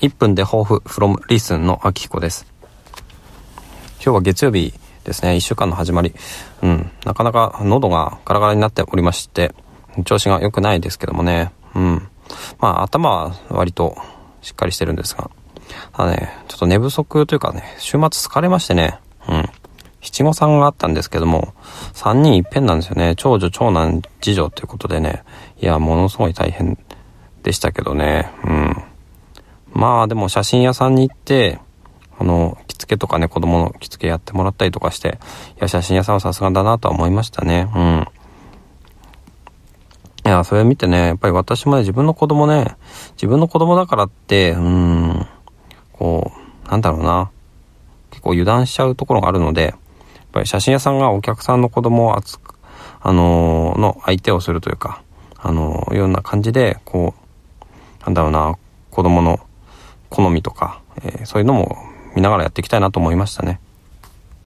1分で抱負 from listen の秋彦です。今日は月曜日ですね、1週間の始まり。うん、なかなか喉がガラガラになっておりまして、調子が良くないですけどもね。うん。まあ頭は割としっかりしてるんですが。ただね、ちょっと寝不足というかね、週末疲れましてね。うん。七五三があったんですけども、三人いっぺんなんですよね。長女、長男、次女ということでね。いや、ものすごい大変でしたけどね。うん。まあでも写真屋さんに行って、あの、着付けとかね、子供の着付けやってもらったりとかして、いや、写真屋さんはさすがだなとは思いましたね。うん。いや、それ見てね、やっぱり私もね、自分の子供ね、自分の子供だからって、うん、こう、なんだろうな、結構油断しちゃうところがあるので、やっぱり写真屋さんがお客さんの子供を扱あのー、の相手をするというか、あのー、ような感じで、こう、なんだろうな、子供の好みとか、えー、そういうのも見ながらやっていきたいなと思いましたね。